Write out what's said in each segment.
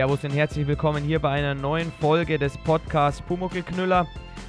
Servus und herzlich willkommen hier bei einer neuen Folge des Podcasts Pumuckelknüller.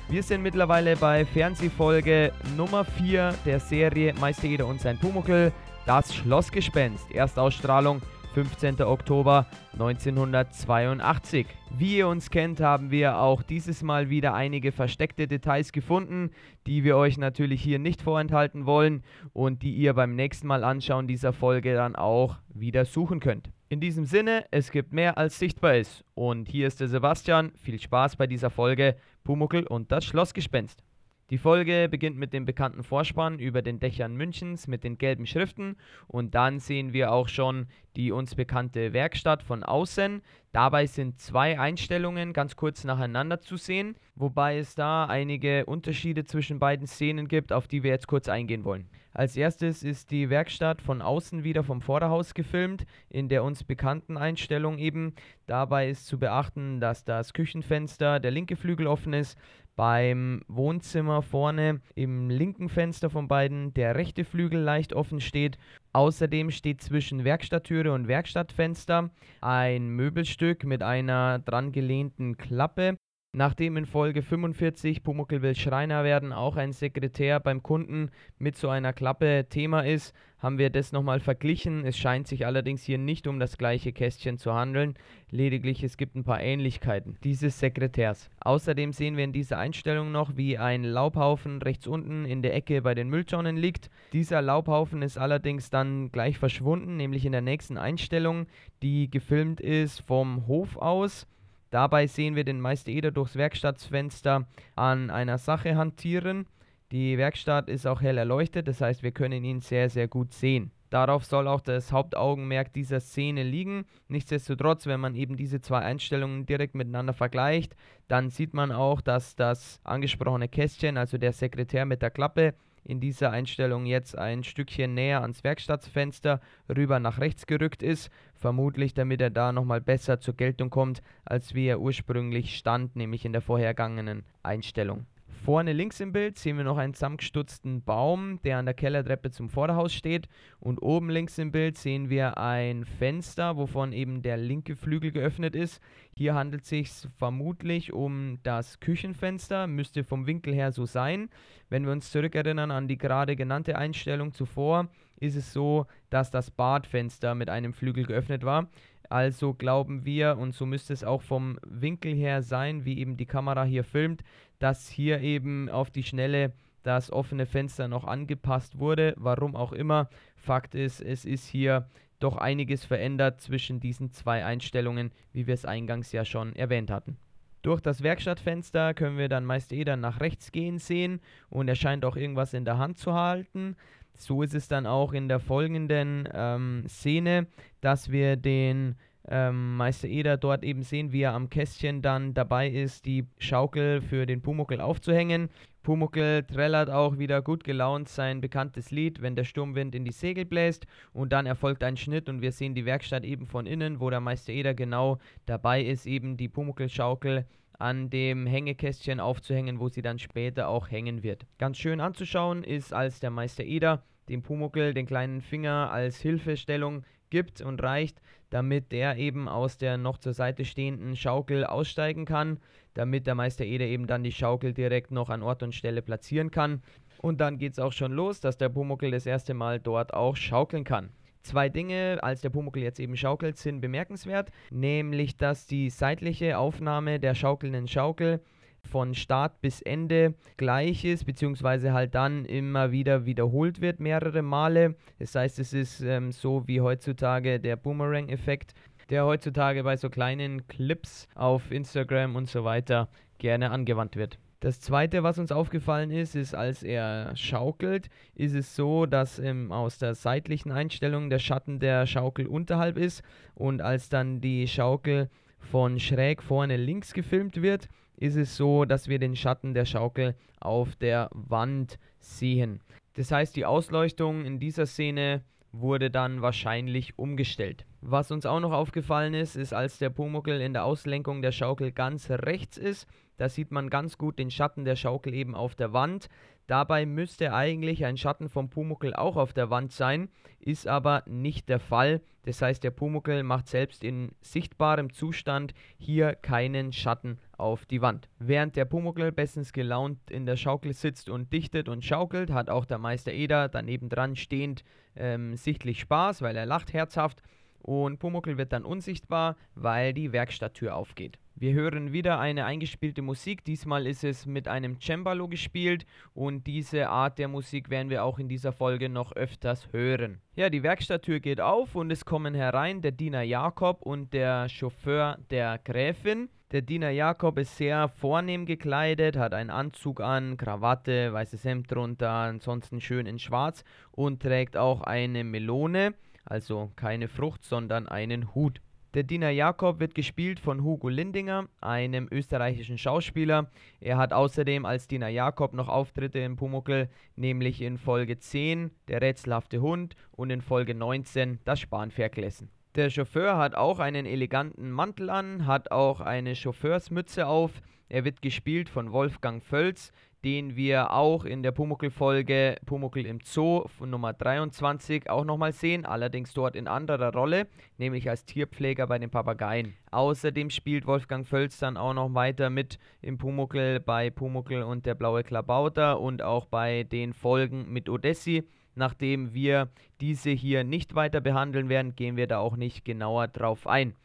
Wir sind mittlerweile bei Fernsehfolge Nummer 4 der Serie Meister Eder und sein Pumuckel, das Schlossgespenst. Erstausstrahlung 15. Oktober 1982. Wie ihr uns kennt, haben wir auch dieses Mal wieder einige versteckte Details gefunden, die wir euch natürlich hier nicht vorenthalten wollen und die ihr beim nächsten Mal anschauen dieser Folge dann auch wieder suchen könnt. In diesem Sinne, es gibt mehr als sichtbar ist. Und hier ist der Sebastian. Viel Spaß bei dieser Folge Pumuckel und das Schlossgespenst. Die Folge beginnt mit dem bekannten Vorspann über den Dächern Münchens mit den gelben Schriften und dann sehen wir auch schon die uns bekannte Werkstatt von außen. Dabei sind zwei Einstellungen ganz kurz nacheinander zu sehen, wobei es da einige Unterschiede zwischen beiden Szenen gibt, auf die wir jetzt kurz eingehen wollen. Als erstes ist die Werkstatt von außen wieder vom Vorderhaus gefilmt, in der uns bekannten Einstellung eben. Dabei ist zu beachten, dass das Küchenfenster, der linke Flügel offen ist, beim Wohnzimmer vorne im linken Fenster von beiden der rechte Flügel leicht offen steht. Außerdem steht zwischen Werkstatttüre und Werkstattfenster ein Möbelstück mit einer dran gelehnten Klappe Nachdem in Folge 45 Pumuckl will Schreiner werden auch ein Sekretär beim Kunden mit so einer Klappe Thema ist, haben wir das nochmal verglichen. Es scheint sich allerdings hier nicht um das gleiche Kästchen zu handeln, lediglich es gibt ein paar Ähnlichkeiten dieses Sekretärs. Außerdem sehen wir in dieser Einstellung noch, wie ein Laubhaufen rechts unten in der Ecke bei den Mülltonnen liegt. Dieser Laubhaufen ist allerdings dann gleich verschwunden, nämlich in der nächsten Einstellung, die gefilmt ist vom Hof aus. Dabei sehen wir den Meister Eder durchs Werkstattfenster an einer Sache hantieren. Die Werkstatt ist auch hell erleuchtet, das heißt, wir können ihn sehr, sehr gut sehen. Darauf soll auch das Hauptaugenmerk dieser Szene liegen. Nichtsdestotrotz, wenn man eben diese zwei Einstellungen direkt miteinander vergleicht, dann sieht man auch, dass das angesprochene Kästchen, also der Sekretär mit der Klappe, in dieser Einstellung jetzt ein Stückchen näher ans Werkstattfenster rüber nach rechts gerückt ist, vermutlich damit er da nochmal besser zur Geltung kommt, als wie er ursprünglich stand, nämlich in der vorhergangenen Einstellung. Vorne links im Bild sehen wir noch einen zusammengestutzten Baum, der an der Kellertreppe zum Vorderhaus steht. Und oben links im Bild sehen wir ein Fenster, wovon eben der linke Flügel geöffnet ist. Hier handelt es sich vermutlich um das Küchenfenster, müsste vom Winkel her so sein. Wenn wir uns zurückerinnern an die gerade genannte Einstellung zuvor, ist es so, dass das Badfenster mit einem Flügel geöffnet war. Also glauben wir, und so müsste es auch vom Winkel her sein, wie eben die Kamera hier filmt, dass hier eben auf die Schnelle das offene Fenster noch angepasst wurde. Warum auch immer. Fakt ist, es ist hier doch einiges verändert zwischen diesen zwei Einstellungen, wie wir es eingangs ja schon erwähnt hatten. Durch das Werkstattfenster können wir dann meist eh dann nach rechts gehen sehen und er scheint auch irgendwas in der Hand zu halten. So ist es dann auch in der folgenden ähm, Szene, dass wir den ähm, Meister Eder dort eben sehen, wie er am Kästchen dann dabei ist, die Schaukel für den Pumuckel aufzuhängen. Pumuckel trällert auch wieder gut gelaunt sein bekanntes Lied, wenn der Sturmwind in die Segel bläst und dann erfolgt ein Schnitt und wir sehen die Werkstatt eben von innen, wo der Meister Eder genau dabei ist, eben die Pumuckel-Schaukel an dem Hängekästchen aufzuhängen, wo sie dann später auch hängen wird. Ganz schön anzuschauen ist, als der Meister Eder dem Pumuckel den kleinen Finger als Hilfestellung gibt und reicht, damit der eben aus der noch zur Seite stehenden Schaukel aussteigen kann, damit der Meister Eder eben dann die Schaukel direkt noch an Ort und Stelle platzieren kann. Und dann geht es auch schon los, dass der Pumuckel das erste Mal dort auch schaukeln kann. Zwei Dinge, als der Pumuckel jetzt eben schaukelt, sind bemerkenswert, nämlich dass die seitliche Aufnahme der schaukelnden Schaukel von Start bis Ende gleich ist, beziehungsweise halt dann immer wieder wiederholt wird, mehrere Male. Das heißt, es ist ähm, so wie heutzutage der Boomerang-Effekt, der heutzutage bei so kleinen Clips auf Instagram und so weiter gerne angewandt wird. Das zweite, was uns aufgefallen ist, ist, als er schaukelt, ist es so, dass ähm, aus der seitlichen Einstellung der Schatten der Schaukel unterhalb ist und als dann die Schaukel von schräg vorne links gefilmt wird, ist es so, dass wir den Schatten der Schaukel auf der Wand sehen. Das heißt, die Ausleuchtung in dieser Szene wurde dann wahrscheinlich umgestellt. Was uns auch noch aufgefallen ist, ist, als der Pumuckel in der Auslenkung der Schaukel ganz rechts ist, Da sieht man ganz gut den Schatten der Schaukel eben auf der Wand. Dabei müsste eigentlich ein Schatten vom Pumuckel auch auf der Wand sein, ist aber nicht der Fall. Das heißt, der Pumuckel macht selbst in sichtbarem Zustand hier keinen Schatten auf die Wand. Während der Pumuckel bestens gelaunt in der Schaukel sitzt und dichtet und schaukelt, hat auch der Meister Eder daneben dran stehend ähm, sichtlich Spaß, weil er lacht herzhaft und Pumuckel wird dann unsichtbar, weil die Werkstatttür aufgeht. Wir hören wieder eine eingespielte Musik. Diesmal ist es mit einem Cembalo gespielt und diese Art der Musik werden wir auch in dieser Folge noch öfters hören. Ja, die Werkstatttür geht auf und es kommen herein der Diener Jakob und der Chauffeur der Gräfin. Der Diener Jakob ist sehr vornehm gekleidet, hat einen Anzug an, Krawatte, weißes Hemd drunter, ansonsten schön in schwarz und trägt auch eine Melone, also keine Frucht, sondern einen Hut. Der Diener Jakob wird gespielt von Hugo Lindinger, einem österreichischen Schauspieler. Er hat außerdem als Diener Jakob noch Auftritte in Pumuckl, nämlich in Folge 10 Der rätselhafte Hund und in Folge 19 Das Spanferkelessen. Der Chauffeur hat auch einen eleganten Mantel an, hat auch eine Chauffeursmütze auf. Er wird gespielt von Wolfgang Völz, den wir auch in der Pumuckl-Folge Pumuckl im Zoo von Nummer 23 auch nochmal sehen, allerdings dort in anderer Rolle, nämlich als Tierpfleger bei den Papageien. Außerdem spielt Wolfgang Völz dann auch noch weiter mit im Pumuckl bei Pumuckl und der blaue Klabauter und auch bei den Folgen mit Odessi. Nachdem wir diese hier nicht weiter behandeln werden, gehen wir da auch nicht genauer drauf ein.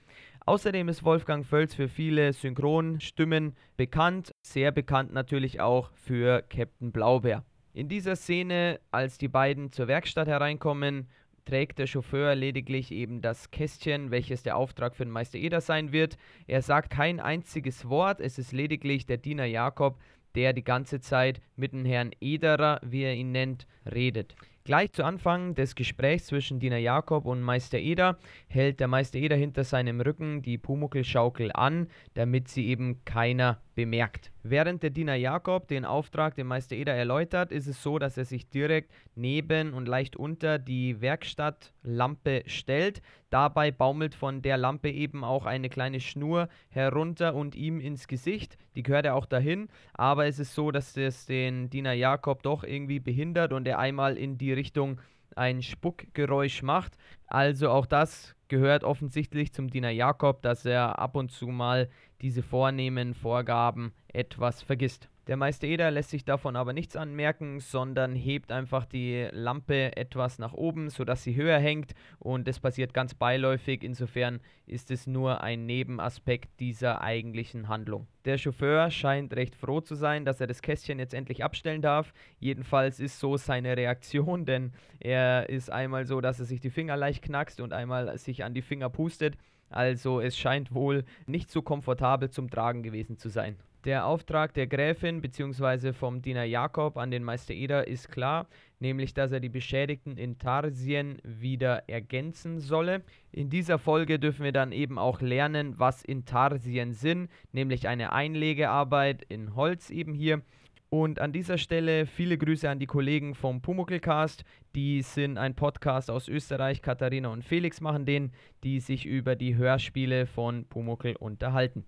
Außerdem ist Wolfgang Völz für viele Synchronstimmen bekannt, sehr bekannt natürlich auch für Captain Blaubeer. In dieser Szene, als die beiden zur Werkstatt hereinkommen, trägt der Chauffeur lediglich eben das Kästchen, welches der Auftrag für den Meister Eder sein wird. Er sagt kein einziges Wort, es ist lediglich der Diener Jakob, der die ganze Zeit mit dem Herrn Ederer, wie er ihn nennt, redet. Gleich zu Anfang des Gesprächs zwischen Diener Jakob und Meister Eder hält der Meister Eder hinter seinem Rücken die Pumuckelschaukel an, damit sie eben keiner bemerkt. Während der Diener Jakob den Auftrag dem Meister Eder erläutert, ist es so, dass er sich direkt neben und leicht unter die Werkstattlampe stellt. Dabei baumelt von der Lampe eben auch eine kleine Schnur herunter und ihm ins Gesicht. Die gehört er auch dahin, aber es ist so, dass es den Diener Jakob doch irgendwie behindert und er einmal in die Richtung ein Spuckgeräusch macht. Also auch das gehört offensichtlich zum Diener Jakob, dass er ab und zu mal diese vornehmen Vorgaben etwas vergisst. Der Meister Eder lässt sich davon aber nichts anmerken, sondern hebt einfach die Lampe etwas nach oben, sodass sie höher hängt und es passiert ganz beiläufig. Insofern ist es nur ein Nebenaspekt dieser eigentlichen Handlung. Der Chauffeur scheint recht froh zu sein, dass er das Kästchen jetzt endlich abstellen darf. Jedenfalls ist so seine Reaktion, denn er ist einmal so, dass er sich die Finger leicht knackst und einmal sich an die Finger pustet. Also es scheint wohl nicht so komfortabel zum Tragen gewesen zu sein. Der Auftrag der Gräfin bzw. vom Diener Jakob an den Meister Eder ist klar, nämlich dass er die Beschädigten in Tarsien wieder ergänzen solle. In dieser Folge dürfen wir dann eben auch lernen, was Intarsien sind, nämlich eine Einlegearbeit in Holz eben hier. Und an dieser Stelle viele Grüße an die Kollegen vom Pumuckelcast. Die sind ein Podcast aus Österreich. Katharina und Felix machen den, die sich über die Hörspiele von Pumuckel unterhalten.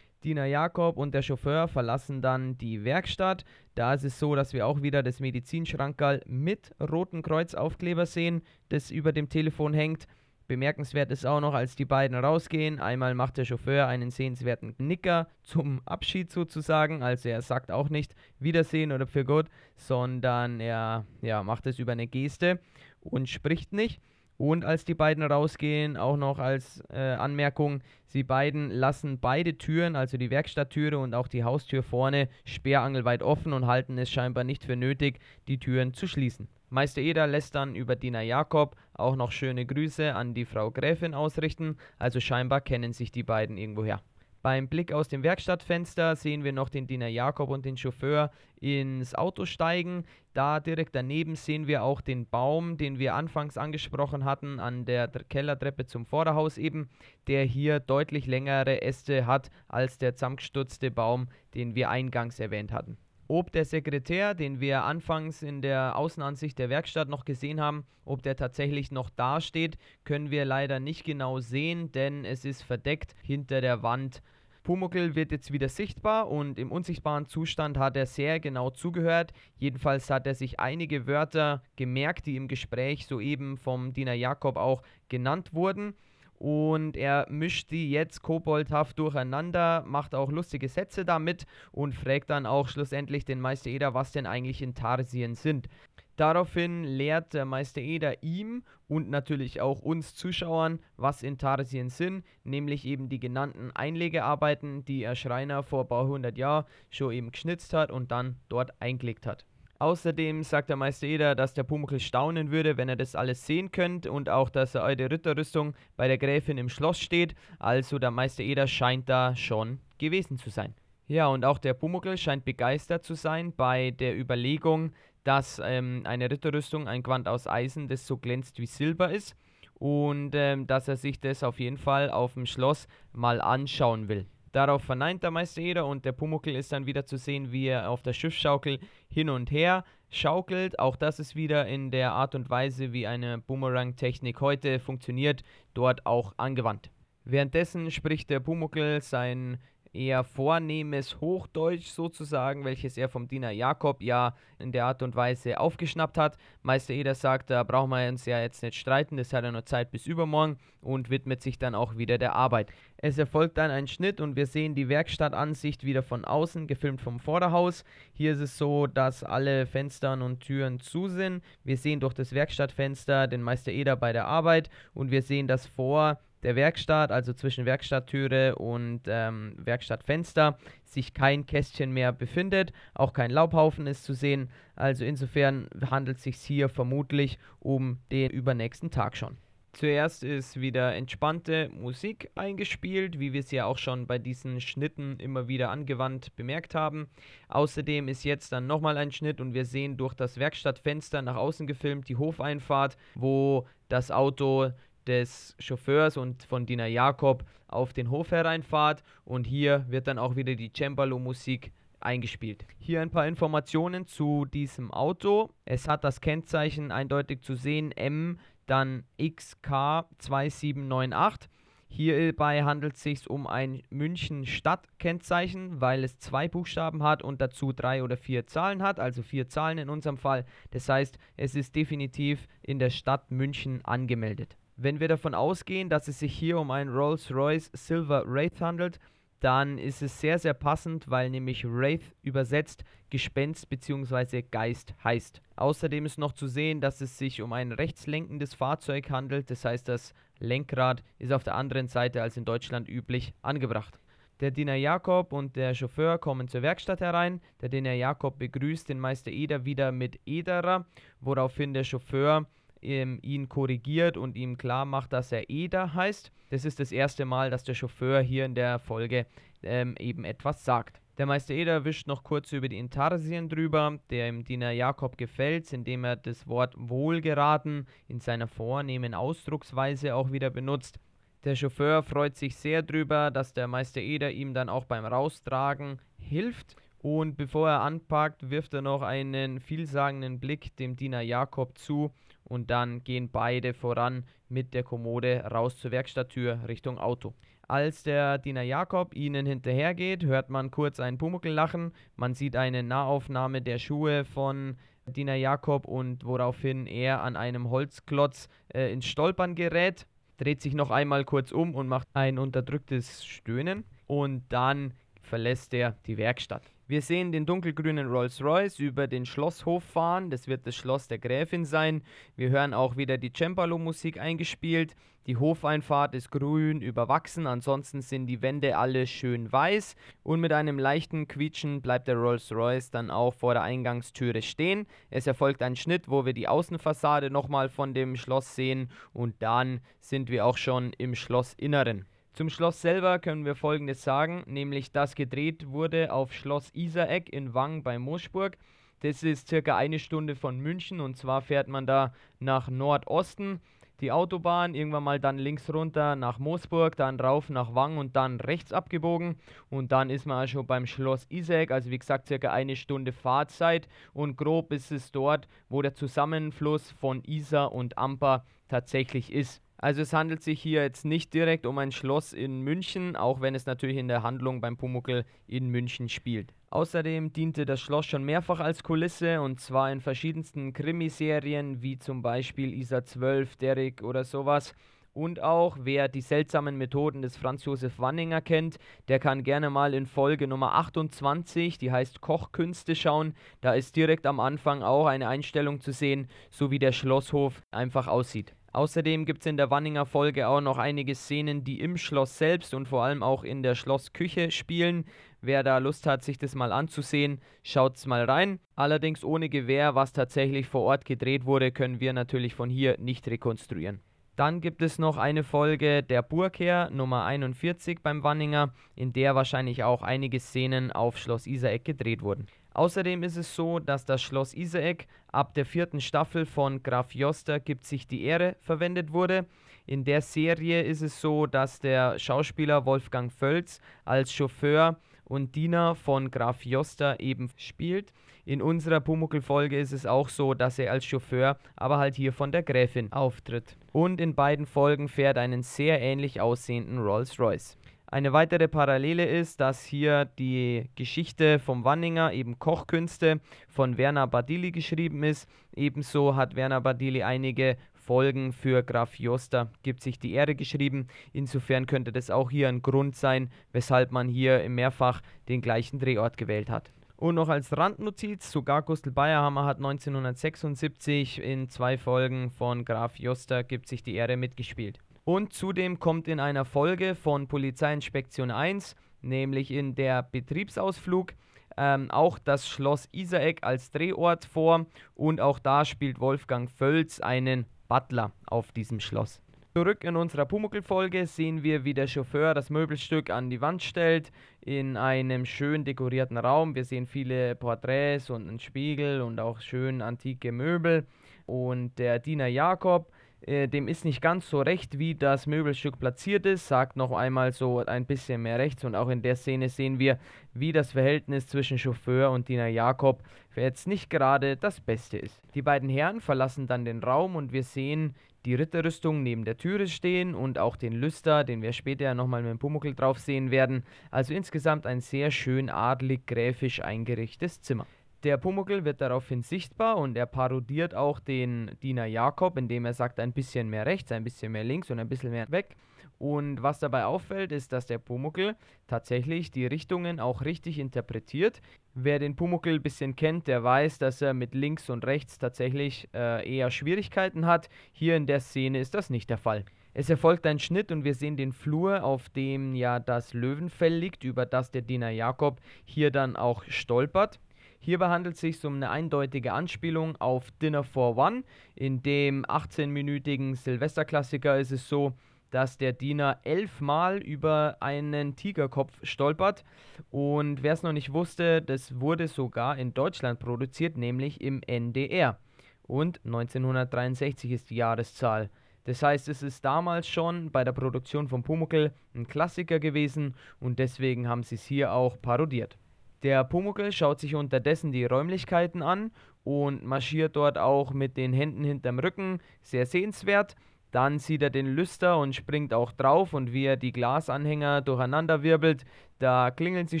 Diener Jakob und der Chauffeur verlassen dann die Werkstatt. Da ist es so, dass wir auch wieder das Medizinschrankerl mit roten Kreuzaufkleber sehen, das über dem Telefon hängt. Bemerkenswert ist auch noch, als die beiden rausgehen, einmal macht der Chauffeur einen sehenswerten Nicker zum Abschied sozusagen. Also er sagt auch nicht Wiedersehen oder für Gott, sondern er ja, macht es über eine Geste und spricht nicht. Und als die beiden rausgehen, auch noch als äh, Anmerkung, sie beiden lassen beide Türen, also die Werkstatttüre und auch die Haustür vorne, sperrangelweit offen und halten es scheinbar nicht für nötig, die Türen zu schließen. Meister Eder lässt dann über Diener Jakob auch noch schöne Grüße an die Frau Gräfin ausrichten, also scheinbar kennen sich die beiden irgendwoher. Beim Blick aus dem Werkstattfenster sehen wir noch den Diener Jakob und den Chauffeur ins Auto steigen. Da direkt daneben sehen wir auch den Baum, den wir anfangs angesprochen hatten, an der Kellertreppe zum Vorderhaus eben, der hier deutlich längere Äste hat als der zusammengestutzte Baum, den wir eingangs erwähnt hatten. Ob der Sekretär, den wir anfangs in der Außenansicht der Werkstatt noch gesehen haben, ob der tatsächlich noch dasteht, können wir leider nicht genau sehen, denn es ist verdeckt hinter der Wand Pumuckl wird jetzt wieder sichtbar und im unsichtbaren Zustand hat er sehr genau zugehört. Jedenfalls hat er sich einige Wörter gemerkt, die im Gespräch soeben vom Diener Jakob auch genannt wurden und er mischt die jetzt koboldhaft durcheinander, macht auch lustige Sätze damit und fragt dann auch schlussendlich den Meister Eder, was denn eigentlich Intarsien sind. Daraufhin lehrt der Meister Eder ihm und natürlich auch uns Zuschauern, was Intarsien sind, nämlich eben die genannten Einlegearbeiten, die er Schreiner vor ein paar hundert Jahren schon eben geschnitzt hat und dann dort eingelegt hat. Außerdem sagt der Meister Eder, dass der Pumuckl staunen würde, wenn er das alles sehen könnte und auch, dass eine alte Ritterrüstung bei der Gräfin im Schloss steht. Also der Meister Eder scheint da schon gewesen zu sein. Ja, und auch der Pumuckl scheint begeistert zu sein bei der Überlegung, dass ähm, eine Ritterrüstung ein Gewand aus Eisen, das so glänzt wie Silber ist und ähm, dass er sich das auf jeden Fall auf dem Schloss mal anschauen will. Darauf verneint der Meister Eder und der Pumuckl ist dann wieder zu sehen, wie er auf der Schiffsschaukel hin und her schaukelt. Auch das ist wieder in der Art und Weise, wie eine Boomerang-Technik heute funktioniert, dort auch angewandt. Währenddessen spricht der Pumuckl sein eher vornehmes Hochdeutsch sozusagen, welches er vom Diener Jakob ja in der Art und Weise aufgeschnappt hat. Meister Eder sagt, da brauchen wir uns ja jetzt nicht streiten, das hat er nur Zeit bis übermorgen und widmet sich dann auch wieder der Arbeit. Es erfolgt dann ein Schnitt und wir sehen die Werkstattansicht wieder von außen, gefilmt vom Vorderhaus. Hier ist es so, dass alle Fenster und Türen zu sind. Wir sehen durch das Werkstattfenster den Meister Eder bei der Arbeit und wir sehen das vor der Werkstatt, also zwischen Werkstatttüre und ähm, Werkstattfenster, sich kein Kästchen mehr befindet, auch kein Laubhaufen ist zu sehen. Also insofern handelt es sich hier vermutlich um den übernächsten Tag schon. Zuerst ist wieder entspannte Musik eingespielt, wie wir es ja auch schon bei diesen Schnitten immer wieder angewandt bemerkt haben. Außerdem ist jetzt dann nochmal ein Schnitt und wir sehen durch das Werkstattfenster nach außen gefilmt die Hofeinfahrt, wo das Auto des Chauffeurs und von Dina Jakob auf den Hof hereinfahrt und hier wird dann auch wieder die Cembalo-Musik eingespielt. Hier ein paar Informationen zu diesem Auto. Es hat das Kennzeichen eindeutig zu sehen M dann XK2798. Hierbei handelt es sich um ein München-Stadt-Kennzeichen, weil es zwei Buchstaben hat und dazu drei oder vier Zahlen hat, also vier Zahlen in unserem Fall. Das heißt, es ist definitiv in der Stadt München angemeldet. Wenn wir davon ausgehen, dass es sich hier um einen Rolls-Royce Silver Wraith handelt, dann ist es sehr, sehr passend, weil nämlich Wraith übersetzt Gespenst bzw. Geist heißt. Außerdem ist noch zu sehen, dass es sich um ein rechtslenkendes Fahrzeug handelt, das heißt, das Lenkrad ist auf der anderen Seite als in Deutschland üblich angebracht. Der Diener Jakob und der Chauffeur kommen zur Werkstatt herein. Der Diener Jakob begrüßt den Meister Eder wieder mit Ederer, woraufhin der Chauffeur ähm, ihn korrigiert und ihm klar macht, dass er Eder heißt. Das ist das erste Mal, dass der Chauffeur hier in der Folge ähm, eben etwas sagt. Der Meister Eder wischt noch kurz über die Intarsien drüber, der im Diener Jakob gefällt, indem er das Wort wohlgeraten in seiner vornehmen Ausdrucksweise auch wieder benutzt. Der Chauffeur freut sich sehr drüber, dass der Meister Eder ihm dann auch beim Raustragen hilft. Und bevor er anpackt, wirft er noch einen vielsagenden Blick dem Diener Jakob zu und dann gehen beide voran mit der Kommode raus zur Werkstatttür Richtung Auto. Als der Diener Jakob ihnen hinterhergeht, hört man kurz ein Pumuckl lachen. Man sieht eine Nahaufnahme der Schuhe von Diener Jakob und woraufhin er an einem Holzklotz äh, ins Stolpern gerät, dreht sich noch einmal kurz um und macht ein unterdrücktes Stöhnen und dann verlässt er die Werkstatt. Wir sehen den dunkelgrünen Rolls-Royce über den Schlosshof fahren. Das wird das Schloss der Gräfin sein. Wir hören auch wieder die Cembalo-Musik eingespielt. Die Hofeinfahrt ist grün überwachsen, ansonsten sind die Wände alle schön weiß. Und mit einem leichten Quietschen bleibt der Rolls-Royce dann auch vor der Eingangstüre stehen. Es erfolgt ein Schnitt, wo wir die Außenfassade nochmal von dem Schloss sehen. Und dann sind wir auch schon im Schlossinneren. Zum Schloss selber können wir folgendes sagen, nämlich dass gedreht wurde auf Schloss Isaeck in Wang bei Moschburg. Das ist circa eine Stunde von München und zwar fährt man da nach Nordosten die Autobahn, irgendwann mal dann links runter nach Moosburg, dann rauf nach Wang und dann rechts abgebogen und dann ist man schon beim Schloss Isaac, also wie gesagt circa eine Stunde Fahrzeit und grob ist es dort, wo der Zusammenfluss von Isar und Amper tatsächlich ist. Also es handelt sich hier jetzt nicht direkt um ein Schloss in München, auch wenn es natürlich in der Handlung beim Pumuckl in München spielt. Außerdem diente das Schloss schon mehrfach als Kulisse und zwar in verschiedensten Krimiserien wie zum Beispiel Isa 12, Derrick oder sowas. Und auch, wer die seltsamen Methoden des Franz Josef Wanninger kennt, der kann gerne mal in Folge Nummer 28, die heißt Kochkünste, schauen. Da ist direkt am Anfang auch eine Einstellung zu sehen, so wie der Schlosshof einfach aussieht. Außerdem gibt es in der Wanninger Folge auch noch einige Szenen, die im Schloss selbst und vor allem auch in der Schlossküche spielen. Wer da Lust hat, sich das mal anzusehen, schaut's mal rein. Allerdings ohne Gewehr, was tatsächlich vor Ort gedreht wurde, können wir natürlich von hier nicht rekonstruieren. Dann gibt es noch eine Folge der Burgherr Nummer 41 beim Wanninger, in der wahrscheinlich auch einige Szenen auf Schloss Isaeck gedreht wurden. Außerdem ist es so, dass das Schloss Isaeck ab der vierten Staffel von Graf Joster gibt sich die Ehre verwendet wurde. In der Serie ist es so, dass der Schauspieler Wolfgang Völz als Chauffeur und Diener von Graf Joster eben spielt. In unserer Pumuckl-Folge ist es auch so, dass er als Chauffeur, aber halt hier von der Gräfin auftritt. Und in beiden Folgen fährt einen sehr ähnlich aussehenden Rolls-Royce. Eine weitere Parallele ist, dass hier die Geschichte vom Wanninger, eben Kochkünste, von Werner Badili geschrieben ist. Ebenso hat Werner Badili einige Folgen für Graf Joster, gibt sich die Ehre geschrieben. Insofern könnte das auch hier ein Grund sein, weshalb man hier mehrfach den gleichen Drehort gewählt hat. Und noch als Randnotiz, sogar Gustl Bayerhammer hat 1976 in zwei Folgen von Graf Joster gibt sich die Ehre mitgespielt. Und zudem kommt in einer Folge von Polizeiinspektion 1, nämlich in der Betriebsausflug, ähm, auch das Schloss Isaeck als Drehort vor und auch da spielt Wolfgang Völz einen Butler auf diesem Schloss. Zurück in unserer Pumuckl-Folge sehen wir, wie der Chauffeur das Möbelstück an die Wand stellt, in einem schön dekorierten Raum. Wir sehen viele Porträts und einen Spiegel und auch schön antike Möbel. Und der Diener Jakob äh, dem ist nicht ganz so recht, wie das Möbelstück platziert ist, sagt noch einmal so ein bisschen mehr rechts und auch in der Szene sehen wir, wie das Verhältnis zwischen Chauffeur und Diener Jakob jetzt nicht gerade das Beste ist. Die beiden Herren verlassen dann den Raum und wir sehen die Ritterrüstung neben der Türe stehen und auch den Lüster, den wir später nochmal mit dem Pumuckl drauf sehen werden. Also insgesamt ein sehr schön adlig-gräfisch eingerichtetes Zimmer. Der Pumuckl wird daraufhin sichtbar und er parodiert auch den Diener Jakob, indem er sagt, ein bisschen mehr rechts, ein bisschen mehr links und ein bisschen mehr weg. Und was dabei auffällt, ist, dass der Pumuckl tatsächlich die Richtungen auch richtig interpretiert. Wer den Pumuckl ein bisschen kennt, der weiß, dass er mit links und rechts tatsächlich äh, eher Schwierigkeiten hat. Hier in der Szene ist das nicht der Fall. Es erfolgt ein Schnitt und wir sehen den Flur, auf dem ja das Löwenfell liegt, über das der Diener Jakob hier dann auch stolpert. Hierbei handelt es sich um eine eindeutige Anspielung auf Dinner for One. In dem 18-minütigen Silvesterklassiker ist es so, dass der Diener elfmal über einen Tigerkopf stolpert. Und wer es noch nicht wusste, das wurde sogar in Deutschland produziert, nämlich im NDR. Und 1963 ist die Jahreszahl. Das heißt, es ist damals schon bei der Produktion von Pumuckl ein Klassiker gewesen und deswegen haben sie es hier auch parodiert. Der Pumuckl schaut sich unterdessen die Räumlichkeiten an und marschiert dort auch mit den Händen hinterm Rücken, sehr sehenswert. Dann sieht er den Lüster und springt auch drauf und wie er die Glasanhänger durcheinander wirbelt, da klingeln sie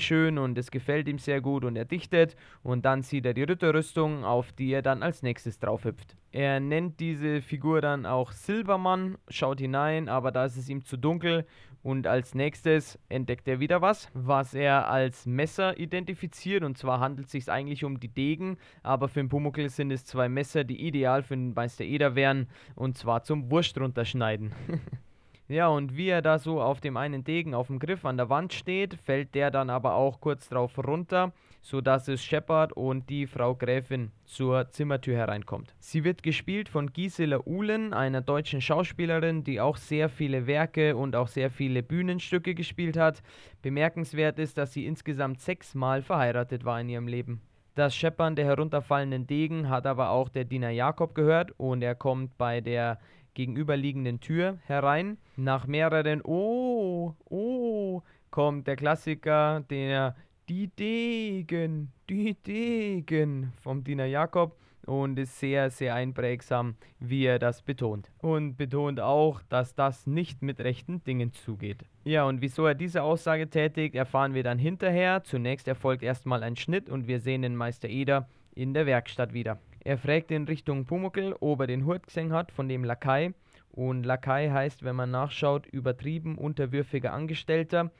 schön und es gefällt ihm sehr gut und er dichtet und dann sieht er die Ritterrüstung, auf die er dann als nächstes drauf hüpft. Er nennt diese Figur dann auch Silbermann, schaut hinein, aber da ist es ihm zu dunkel und als nächstes entdeckt er wieder was, was er als Messer identifiziert. Und zwar handelt es sich eigentlich um die Degen, aber für den Pumuckl sind es zwei Messer, die ideal für den Meister Eder wären. Und zwar zum Wurst runterschneiden. Ja, und wie er da so auf dem einen Degen auf dem Griff an der Wand steht, fällt der dann aber auch kurz drauf runter, sodass es Shepard und die Frau Gräfin zur Zimmertür hereinkommt. Sie wird gespielt von Gisela Uhlen, einer deutschen Schauspielerin, die auch sehr viele Werke und auch sehr viele Bühnenstücke gespielt hat. Bemerkenswert ist, dass sie insgesamt sechsmal verheiratet war in ihrem Leben. Das Scheppern der herunterfallenden Degen hat aber auch der Diener Jakob gehört und er kommt bei der gegenüberliegenden Tür herein. Nach mehreren Oh, Oh kommt der Klassiker, der Die Degen, die Degen vom Diener Jakob. und ist sehr, sehr einprägsam, wie er das betont. Und betont auch, dass das nicht mit rechten Dingen zugeht. Ja, und wieso er diese Aussage tätigt, erfahren wir dann hinterher. Zunächst erfolgt erstmal ein Schnitt und wir sehen den Meister Eder in der Werkstatt wieder. Er fragt in Richtung Pumuckl, ob er den Hut gesehen hat von dem Lakai. Und Lakai heißt, wenn man nachschaut, übertrieben unterwürfiger Angestellter.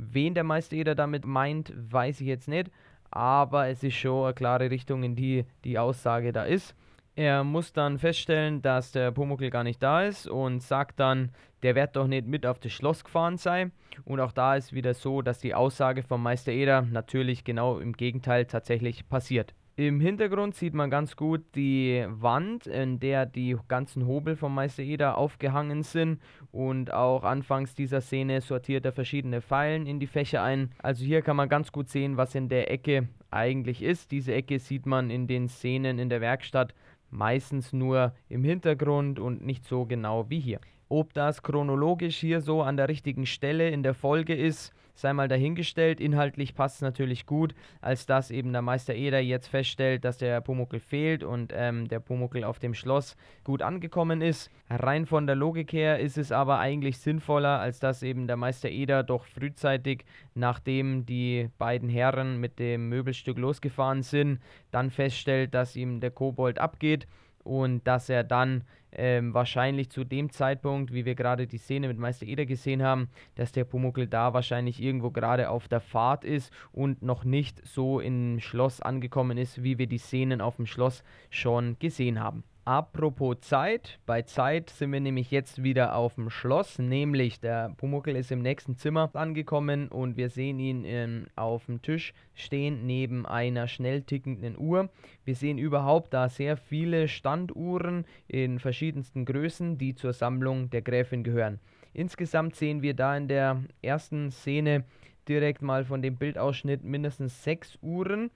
Wen der Meister Eder damit meint, weiß ich jetzt nicht aber es ist schon eine klare Richtung, in die die Aussage da ist. Er muss dann feststellen, dass der Pumuckl gar nicht da ist und sagt dann, der wird doch nicht mit auf das Schloss gefahren sein. Und auch da ist wieder so, dass die Aussage vom Meister Eder natürlich genau im Gegenteil tatsächlich passiert. Im Hintergrund sieht man ganz gut die Wand, in der die ganzen Hobel vom Meister Eder aufgehangen sind und auch anfangs dieser Szene sortiert er verschiedene Pfeilen in die Fächer ein. Also hier kann man ganz gut sehen, was in der Ecke eigentlich ist. Diese Ecke sieht man in den Szenen in der Werkstatt meistens nur im Hintergrund und nicht so genau wie hier. Ob das chronologisch hier so an der richtigen Stelle in der Folge ist, sei mal dahingestellt. Inhaltlich passt es natürlich gut, als dass eben der Meister Eder jetzt feststellt, dass der Pumuckel fehlt und ähm, der Pumuckel auf dem Schloss gut angekommen ist. Rein von der Logik her ist es aber eigentlich sinnvoller, als dass eben der Meister Eder doch frühzeitig, nachdem die beiden Herren mit dem Möbelstück losgefahren sind, dann feststellt, dass ihm der Kobold abgeht und dass er dann ähm, wahrscheinlich zu dem Zeitpunkt, wie wir gerade die Szene mit Meister Eder gesehen haben, dass der Pumuckl da wahrscheinlich irgendwo gerade auf der Fahrt ist und noch nicht so im Schloss angekommen ist, wie wir die Szenen auf dem Schloss schon gesehen haben. Apropos Zeit, bei Zeit sind wir nämlich jetzt wieder auf dem Schloss, nämlich der Pumuckel ist im nächsten Zimmer angekommen und wir sehen ihn ähm, auf dem Tisch stehen neben einer schnell tickenden Uhr. Wir sehen überhaupt da sehr viele Standuhren in verschiedensten Größen, die zur Sammlung der Gräfin gehören. Insgesamt sehen wir da in der ersten Szene direkt mal von dem Bildausschnitt mindestens sechs Uhren.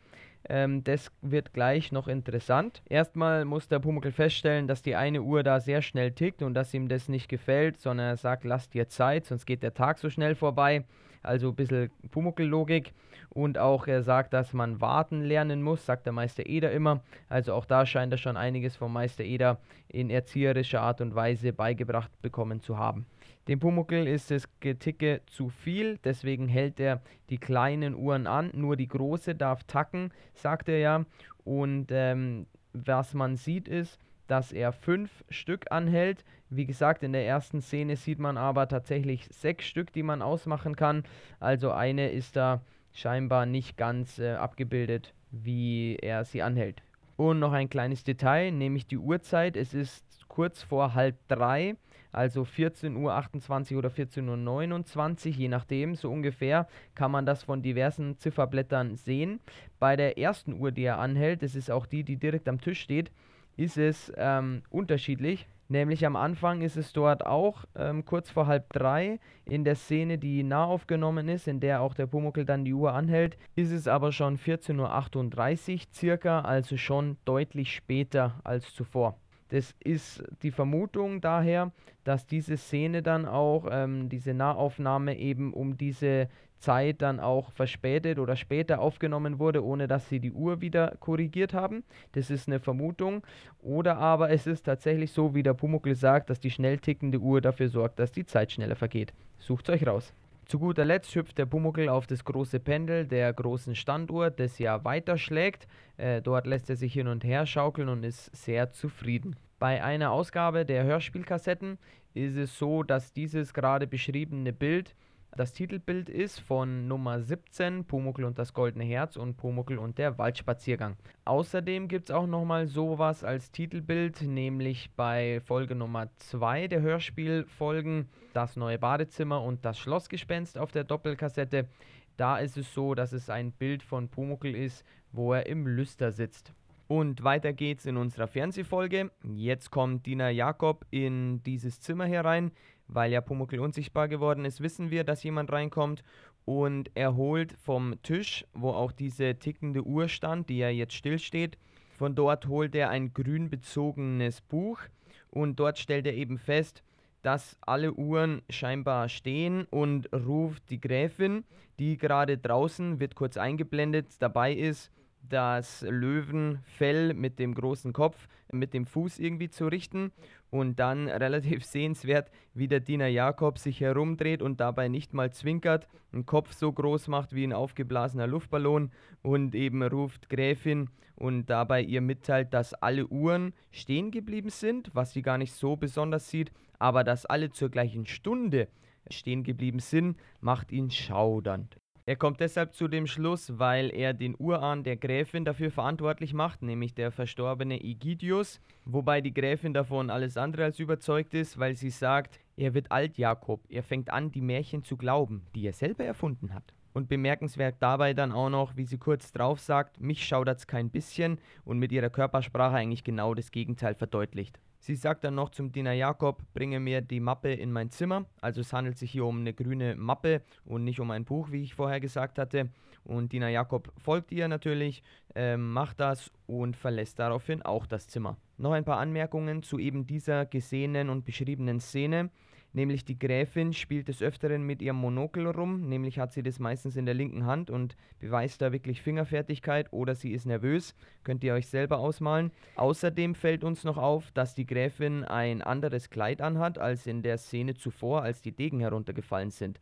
Ähm, das wird gleich noch interessant. Erstmal muss der Pumuckl feststellen, dass die eine Uhr da sehr schnell tickt und dass ihm das nicht gefällt, sondern er sagt, lass dir Zeit, sonst geht der Tag so schnell vorbei. Also ein bisschen Pumuckl-Logik. Und auch er sagt, dass man warten lernen muss, sagt der Meister Eder immer. Also auch da scheint er schon einiges vom Meister Eder in erzieherischer Art und Weise beigebracht bekommen zu haben. Dem Pumuckl ist das Geticke zu viel, deswegen hält er die kleinen Uhren an. Nur die große darf tacken, sagt er ja. Und ähm, was man sieht ist, dass er fünf Stück anhält. Wie gesagt, in der ersten Szene sieht man aber tatsächlich sechs Stück, die man ausmachen kann. Also eine ist da scheinbar nicht ganz äh, abgebildet, wie er sie anhält. Und noch ein kleines Detail, nämlich die Uhrzeit. Es ist kurz vor halb drei, also 14.28 Uhr oder 14.29 Uhr, je nachdem, so ungefähr, kann man das von diversen Zifferblättern sehen. Bei der ersten Uhr, die er anhält, das ist auch die, die direkt am Tisch steht, ist es ähm, unterschiedlich. Nämlich am Anfang ist es dort auch ähm, kurz vor halb drei. In der Szene, die nah aufgenommen ist, in der auch der Pumuckl dann die Uhr anhält, ist es aber schon 14.38 Uhr circa, also schon deutlich später als zuvor. Das ist die Vermutung daher, dass diese Szene dann auch, ähm, diese Nahaufnahme eben um diese Zeit dann auch verspätet oder später aufgenommen wurde, ohne dass sie die Uhr wieder korrigiert haben. Das ist eine Vermutung. Oder aber es ist tatsächlich so, wie der Pumuckl sagt, dass die schnell tickende Uhr dafür sorgt, dass die Zeit schneller vergeht. Sucht euch raus. Zu guter Letzt hüpft der Pumuckl auf das große Pendel der großen Standuhr, das ja weiterschlägt. Äh, dort lässt er sich hin und her schaukeln und ist sehr zufrieden. Bei einer Ausgabe der Hörspielkassetten ist es so, dass dieses gerade beschriebene Bild das Titelbild ist von Nummer 17, Pumuckl und das Goldene Herz und Pumuckl und der Waldspaziergang. Außerdem gibt es auch nochmal sowas als Titelbild, nämlich bei Folge Nummer 2 der Hörspielfolgen, das neue Badezimmer und das Schlossgespenst auf der Doppelkassette. Da ist es so, dass es ein Bild von Pumuckl ist, wo er im Lüster sitzt. Und weiter geht's in unserer Fernsehfolge. Jetzt kommt Dina Jakob in dieses Zimmer herein. Weil ja Pumuckl unsichtbar geworden ist, wissen wir, dass jemand reinkommt und er holt vom Tisch, wo auch diese tickende Uhr stand, die ja jetzt stillsteht, von dort holt er ein grün bezogenes Buch und dort stellt er eben fest, dass alle Uhren scheinbar stehen und ruft die Gräfin, die gerade draußen, wird kurz eingeblendet, dabei ist, das Löwenfell mit dem großen Kopf mit dem Fuß irgendwie zu richten und dann relativ sehenswert, wie der Diener Jakob sich herumdreht und dabei nicht mal zwinkert, einen Kopf so groß macht wie ein aufgeblasener Luftballon und eben ruft Gräfin und dabei ihr mitteilt, dass alle Uhren stehen geblieben sind, was sie gar nicht so besonders sieht, aber dass alle zur gleichen Stunde stehen geblieben sind, macht ihn schaudernd. Er kommt deshalb zu dem Schluss, weil er den Urahn der Gräfin dafür verantwortlich macht, nämlich der verstorbene Egidius, wobei die Gräfin davon alles andere als überzeugt ist, weil sie sagt, er wird alt Jakob, er fängt an, die Märchen zu glauben, die er selber erfunden hat. Und bemerkenswert dabei dann auch noch, wie sie kurz drauf sagt, mich schaudert's kein bisschen und mit ihrer Körpersprache eigentlich genau das Gegenteil verdeutlicht. Sie sagt dann noch zum Diener Jakob, bringe mir die Mappe in mein Zimmer. Also es handelt sich hier um eine grüne Mappe und nicht um ein Buch, wie ich vorher gesagt hatte. Und Diener Jakob folgt ihr natürlich, äh, macht das und verlässt daraufhin auch das Zimmer. Noch ein paar Anmerkungen zu eben dieser gesehenen und beschriebenen Szene nämlich die Gräfin spielt des Öfteren mit ihrem Monokel rum, nämlich hat sie das meistens in der linken Hand und beweist da wirklich Fingerfertigkeit oder sie ist nervös, könnt ihr euch selber ausmalen. Außerdem fällt uns noch auf, dass die Gräfin ein anderes Kleid anhat als in der Szene zuvor, als die Degen heruntergefallen sind.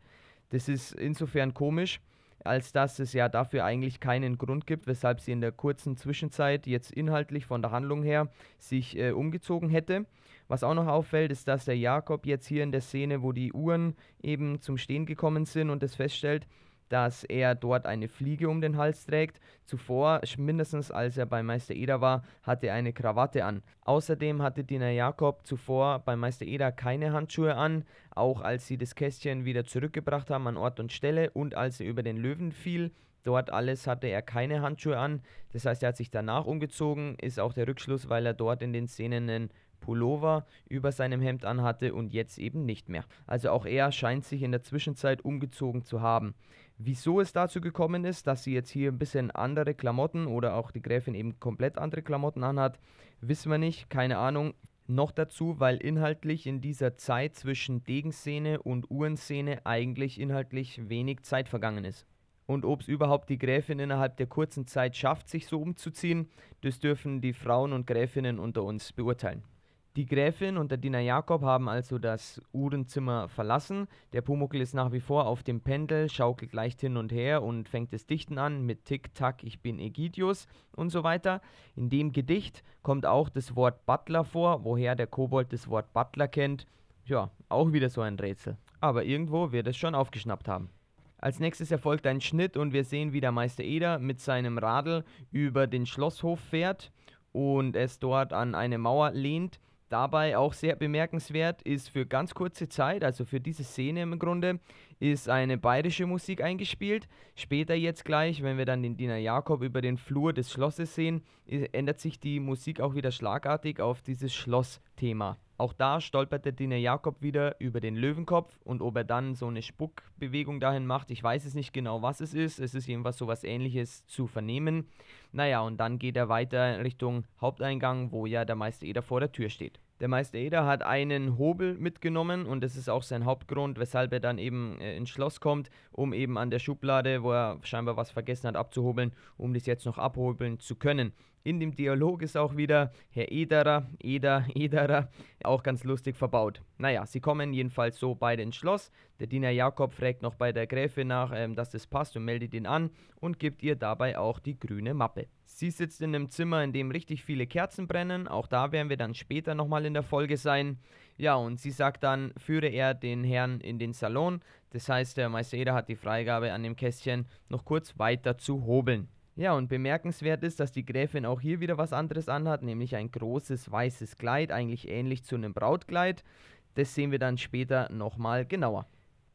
Das ist insofern komisch, als dass es ja dafür eigentlich keinen Grund gibt, weshalb sie in der kurzen Zwischenzeit jetzt inhaltlich von der Handlung her sich äh, umgezogen hätte. Was auch noch auffällt, ist, dass der Jakob jetzt hier in der Szene, wo die Uhren eben zum Stehen gekommen sind und es feststellt, dass er dort eine Fliege um den Hals trägt. Zuvor, mindestens als er bei Meister Eder war, hatte er eine Krawatte an. Außerdem hatte Diener Jakob zuvor bei Meister Eder keine Handschuhe an, auch als sie das Kästchen wieder zurückgebracht haben an Ort und Stelle und als er über den Löwen fiel. Dort alles hatte er keine Handschuhe an. Das heißt, er hat sich danach umgezogen, ist auch der Rückschluss, weil er dort in den Szenen einen Pullover über seinem Hemd anhatte und jetzt eben nicht mehr. Also auch er scheint sich in der Zwischenzeit umgezogen zu haben. Wieso es dazu gekommen ist, dass sie jetzt hier ein bisschen andere Klamotten oder auch die Gräfin eben komplett andere Klamotten anhat, wissen wir nicht, keine Ahnung. Noch dazu, weil inhaltlich in dieser Zeit zwischen Degenszene und Uhrenszene eigentlich inhaltlich wenig Zeit vergangen ist. Und ob es überhaupt die Gräfin innerhalb der kurzen Zeit schafft, sich so umzuziehen, das dürfen die Frauen und Gräfinnen unter uns beurteilen. Die Gräfin und der Diener Jakob haben also das Uhrenzimmer verlassen. Der Pumuckl ist nach wie vor auf dem Pendel, schaukelt leicht hin und her und fängt das Dichten an mit Tick-Tack, ich bin Egidius und so weiter. In dem Gedicht kommt auch das Wort Butler vor, woher der Kobold das Wort Butler kennt. Ja, auch wieder so ein Rätsel. Aber irgendwo wird es schon aufgeschnappt haben. Als nächstes erfolgt ein Schnitt und wir sehen, wie der Meister Eder mit seinem Radl über den Schlosshof fährt und es dort an eine Mauer lehnt. Dabei auch sehr bemerkenswert ist für ganz kurze Zeit, also für diese Szene im Grunde, ist eine bayerische Musik eingespielt. Später jetzt gleich, wenn wir dann den Diener Jakob über den Flur des Schlosses sehen, ändert sich die Musik auch wieder schlagartig auf dieses Schlossthema. Auch da stolpert der Diener Jakob wieder über den Löwenkopf und ob er dann so eine Spuckbewegung dahin macht, ich weiß es nicht genau, was es ist. Es ist jedenfalls so was ähnliches zu vernehmen. Naja, und dann geht er weiter Richtung Haupteingang, wo ja der Meister Eder vor der Tür steht. Der Meister Eder hat einen Hobel mitgenommen und das ist auch sein Hauptgrund, weshalb er dann eben äh, ins Schloss kommt, um eben an der Schublade, wo er scheinbar was vergessen hat, abzuhobeln, um das jetzt noch abhobeln zu können. In dem Dialog ist auch wieder Herr Ederer, Eder, Ederer, auch ganz lustig verbaut. Naja, sie kommen jedenfalls so beide ins Schloss. Der Diener Jakob fragt noch bei der Gräfin nach, ähm, dass das passt und meldet ihn an und gibt ihr dabei auch die grüne Mappe. Sie sitzt in einem Zimmer, in dem richtig viele Kerzen brennen. Auch da werden wir dann später nochmal in der Folge sein. Ja, und sie sagt dann, führe er den Herrn in den Salon. Das heißt, der Meister Eder hat die Freigabe an dem Kästchen, noch kurz weiter zu hobeln. Ja, und bemerkenswert ist, dass die Gräfin auch hier wieder was anderes anhat, nämlich ein großes weißes Kleid, eigentlich ähnlich zu einem Brautkleid. Das sehen wir dann später nochmal genauer.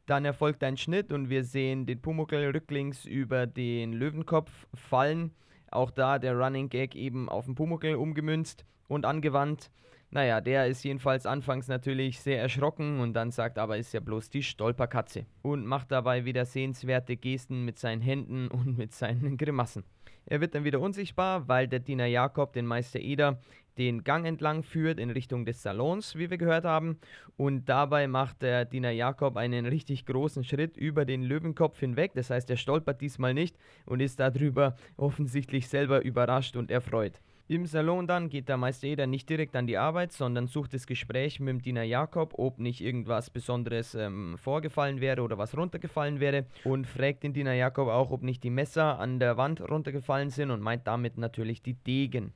Dann erfolgt ein Schnitt und wir sehen den Pumuckl rücklings über den Löwenkopf fallen. Auch da der Running Gag eben auf den Pumuckl umgemünzt und angewandt. Naja, der ist jedenfalls anfangs natürlich sehr erschrocken und dann sagt aber, ist ja bloß die Stolperkatze und macht dabei wieder sehenswerte Gesten mit seinen Händen und mit seinen Grimassen. Er wird dann wieder unsichtbar, weil der Diener Jakob den Meister Eder den Gang entlang führt in Richtung des Salons, wie wir gehört haben. Und dabei macht der Diener Jakob einen richtig großen Schritt über den Löwenkopf hinweg. Das heißt, er stolpert diesmal nicht und ist darüber offensichtlich selber überrascht und erfreut. Im Salon dann geht der Meister Eder nicht direkt an die Arbeit, sondern sucht das Gespräch mit dem Diener Jakob, ob nicht irgendwas Besonderes ähm, vorgefallen wäre oder was runtergefallen wäre und fragt den Diener Jakob auch, ob nicht die Messer an der Wand runtergefallen sind und meint damit natürlich die Degen.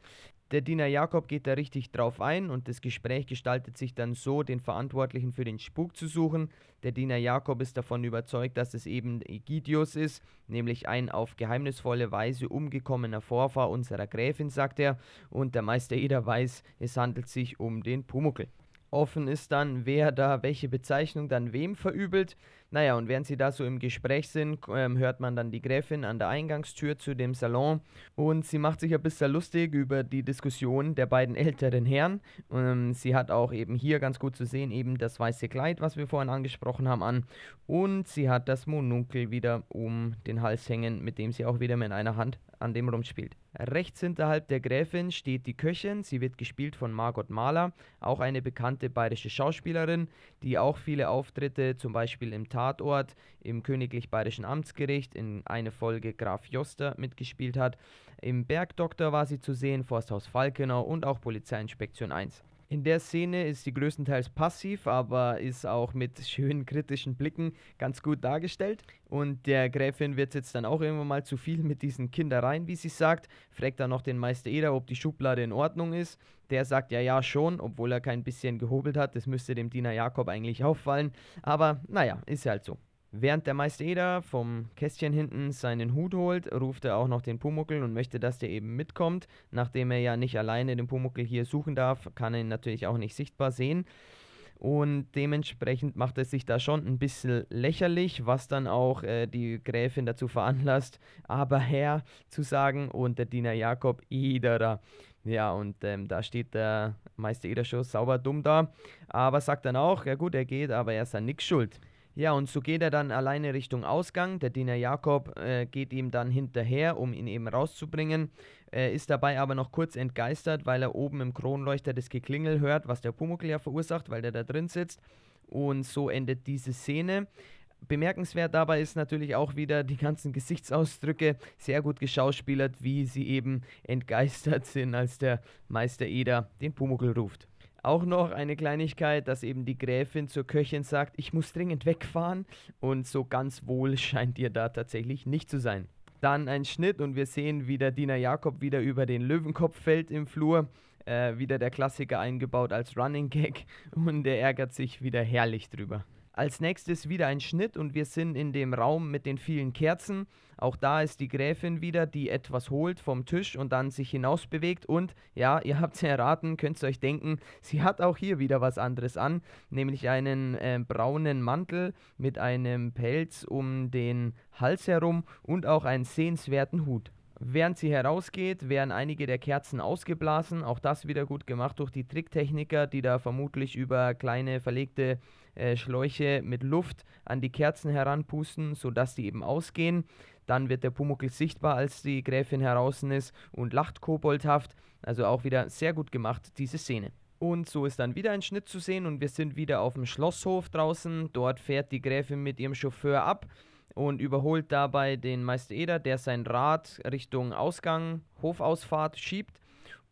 Der Diener Jakob geht da richtig drauf ein und das Gespräch gestaltet sich dann so, den Verantwortlichen für den Spuk zu suchen. Der Diener Jakob ist davon überzeugt, dass es eben Egidius ist, nämlich ein auf geheimnisvolle Weise umgekommener Vorfahr unserer Gräfin, sagt er, und der Meister Eder weiß, es handelt sich um den Pumuckel. Offen ist dann, wer da welche Bezeichnung dann wem verübelt. Naja, und während sie da so im Gespräch sind, ähm, hört man dann die Gräfin an der Eingangstür zu dem Salon und sie macht sich ein bisschen lustig über die Diskussion der beiden älteren Herren. Ähm, sie hat auch eben hier ganz gut zu sehen eben das weiße Kleid, was wir vorhin angesprochen haben, an und sie hat das Monunkel wieder um den Hals hängen, mit dem sie auch wieder mit einer Hand an dem rumspielt. Rechts hinterhalb der Gräfin steht die Köchin, sie wird gespielt von Margot Mahler, auch eine bekannte bayerische Schauspielerin, die auch viele Auftritte, zum Beispiel im Tatort, im Königlich Bayerischen Amtsgericht, in eine Folge Graf Joster mitgespielt hat. Im Bergdoktor war sie zu sehen, Forsthaus Falkenau und auch Polizeiinspektion 1. In der Szene ist sie größtenteils passiv, aber ist auch mit schönen kritischen Blicken ganz gut dargestellt. Und der Gräfin wird jetzt dann auch irgendwann mal zu viel mit diesen Kindereien, wie sie sagt. Fragt dann noch den Meister Eder, ob die Schublade in Ordnung ist. Der sagt ja, ja, schon, obwohl er kein bisschen gehobelt hat. Das müsste dem Diener Jakob eigentlich auffallen. Aber naja, ist halt so. Während der Meister Eder vom Kästchen hinten seinen Hut holt, ruft er auch noch den Pumuckel und möchte, dass der eben mitkommt. Nachdem er ja nicht alleine den Pumuckel hier suchen darf, kann er ihn natürlich auch nicht sichtbar sehen. Und dementsprechend macht es sich da schon ein bisschen lächerlich, was dann auch äh, die Gräfin dazu veranlasst, aber Herr zu sagen und der Diener Jakob Ederer. Ja, und ähm, da steht der Meister Eder schon sauber dumm da, aber sagt dann auch, ja gut, er geht, aber er ist an nichts schuld. Ja, und so geht er dann alleine Richtung Ausgang. Der Diener Jakob äh, geht ihm dann hinterher, um ihn eben rauszubringen. Äh, ist dabei aber noch kurz entgeistert, weil er oben im Kronleuchter das Geklingel hört, was der Pumuckl ja verursacht, weil der da drin sitzt. Und so endet diese Szene. Bemerkenswert dabei ist natürlich auch wieder die ganzen Gesichtsausdrücke, sehr gut geschauspielert, wie sie eben entgeistert sind, als der Meister Eder den Pumuckl ruft. Auch noch eine Kleinigkeit, dass eben die Gräfin zur Köchin sagt, ich muss dringend wegfahren und so ganz wohl scheint ihr da tatsächlich nicht zu sein. Dann ein Schnitt und wir sehen, wie der Diener Jakob wieder über den Löwenkopf fällt im Flur. Äh, wieder der Klassiker eingebaut als Running Gag und er ärgert sich wieder herrlich drüber. Als nächstes wieder ein Schnitt und wir sind in dem Raum mit den vielen Kerzen. Auch da ist die Gräfin wieder, die etwas holt vom Tisch und dann sich hinaus bewegt. Und ja, ihr habt es erraten, könnt ihr euch denken, sie hat auch hier wieder was anderes an, nämlich einen äh, braunen Mantel mit einem Pelz um den Hals herum und auch einen sehenswerten Hut. Während sie herausgeht, werden einige der Kerzen ausgeblasen. Auch das wieder gut gemacht durch die Tricktechniker, die da vermutlich über kleine verlegte äh, Schläuche mit Luft an die Kerzen heranpusten, sodass die eben ausgehen. Dann wird der Pumuckl sichtbar, als die Gräfin heraus ist und lacht koboldhaft. Also auch wieder sehr gut gemacht, diese Szene. Und so ist dann wieder ein Schnitt zu sehen und wir sind wieder auf dem Schlosshof draußen. Dort fährt die Gräfin mit ihrem Chauffeur ab und überholt dabei den Meister Eder, der sein Rad Richtung Ausgang, Hofausfahrt schiebt.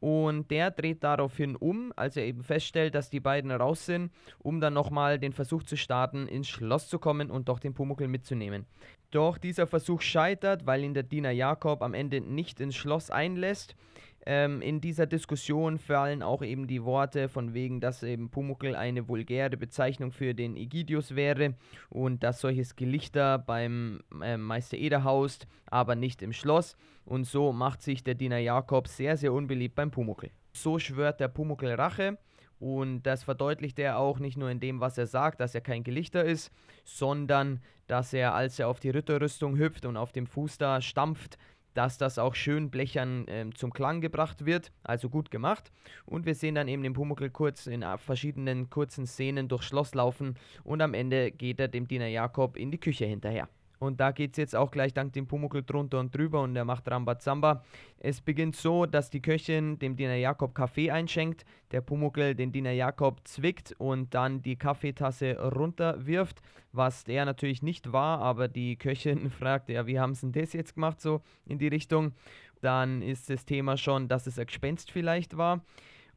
Und der dreht daraufhin um, als er eben feststellt, dass die beiden raus sind, um dann nochmal den Versuch zu starten, ins Schloss zu kommen und doch den Pumuckl mitzunehmen. Doch dieser Versuch scheitert, weil ihn der Diener Jakob am Ende nicht ins Schloss einlässt. Ähm, in dieser Diskussion fallen auch eben die Worte von wegen, dass eben Pumuckl eine vulgäre Bezeichnung für den Egidius wäre und dass solches Gelichter beim äh, Meister Eder haust, aber nicht im Schloss. Und so macht sich der Diener Jakob sehr, sehr unbeliebt beim Pumuckl. So schwört der Pumuckl Rache und das verdeutlicht er auch nicht nur in dem, was er sagt, dass er kein Gelichter ist, sondern dass er, als er auf die Ritterrüstung hüpft und auf dem Fuß da stampft, dass das auch schön blechern äh, zum Klang gebracht wird, also gut gemacht. Und wir sehen dann eben den Pumuckl kurz in äh, verschiedenen kurzen Szenen durchs Schloss laufen und am Ende geht er dem Diener Jakob in die Küche hinterher. Und da geht es jetzt auch gleich dank dem Pumuckl drunter und drüber und er macht Rambazamba. Es beginnt so, dass die Köchin dem Diener Jakob Kaffee einschenkt, der Pumuckl den Diener Jakob zwickt und dann die Kaffeetasse runterwirft, was der natürlich nicht war, aber die Köchin fragt, ja, wie haben sie denn das jetzt gemacht, so in die Richtung. Dann ist das Thema schon, dass es ein Gespenst vielleicht war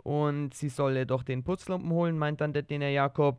und sie solle doch den Putzlumpen holen, meint dann der Diener Jakob.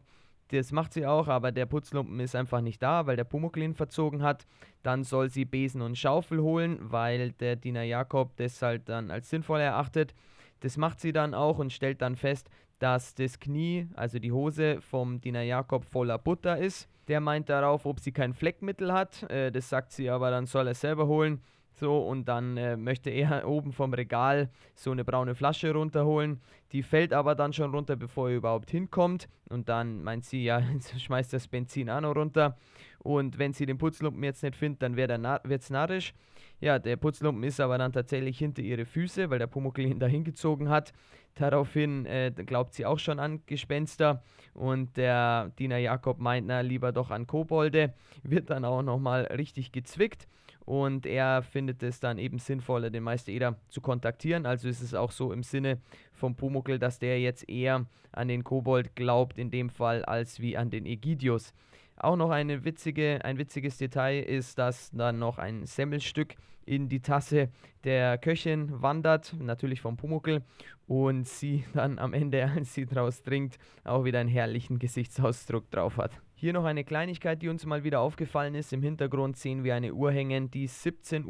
Das macht sie auch, aber der Putzlumpen ist einfach nicht da, weil der Pumuckl verzogen hat. Dann soll sie Besen und Schaufel holen, weil der Diener Jakob das halt dann als sinnvoll erachtet. Das macht sie dann auch und stellt dann fest, dass das Knie, also die Hose vom Diener Jakob voller Butter ist. Der meint darauf, ob sie kein Fleckmittel hat. Äh, das sagt sie aber, dann soll er selber holen. So, und dann äh, möchte er oben vom Regal so eine braune Flasche runterholen. Die fällt aber dann schon runter, bevor er überhaupt hinkommt. Und dann meint sie, ja, schmeißt das Benzin auch noch runter. Und wenn sie den Putzlumpen jetzt nicht findet, dann wird es narrisch. Ja, der Putzlumpen ist aber dann tatsächlich hinter ihre Füße, weil der Pumuckl ihn dahin gezogen hat. Daraufhin äh, glaubt sie auch schon an Gespenster. Und der Diener Jakob meint, na, lieber doch an Kobolde. Wird dann auch nochmal richtig gezwickt und er findet es dann eben sinnvoller, den Meister Eder zu kontaktieren. Also ist es auch so im Sinne vom Pumuckl, dass der jetzt eher an den Kobold glaubt, in dem Fall, als wie an den Ägidius. Auch noch eine witzige, ein witziges Detail ist, dass dann noch ein Semmelstück in die Tasse der Köchin wandert, natürlich vom Pumuckl, und sie dann am Ende, als sie draus trinkt, auch wieder einen herrlichen Gesichtsausdruck drauf hat. Hier noch eine Kleinigkeit, die uns mal wieder aufgefallen ist. Im Hintergrund sehen wir eine Uhr hängen, die 17.15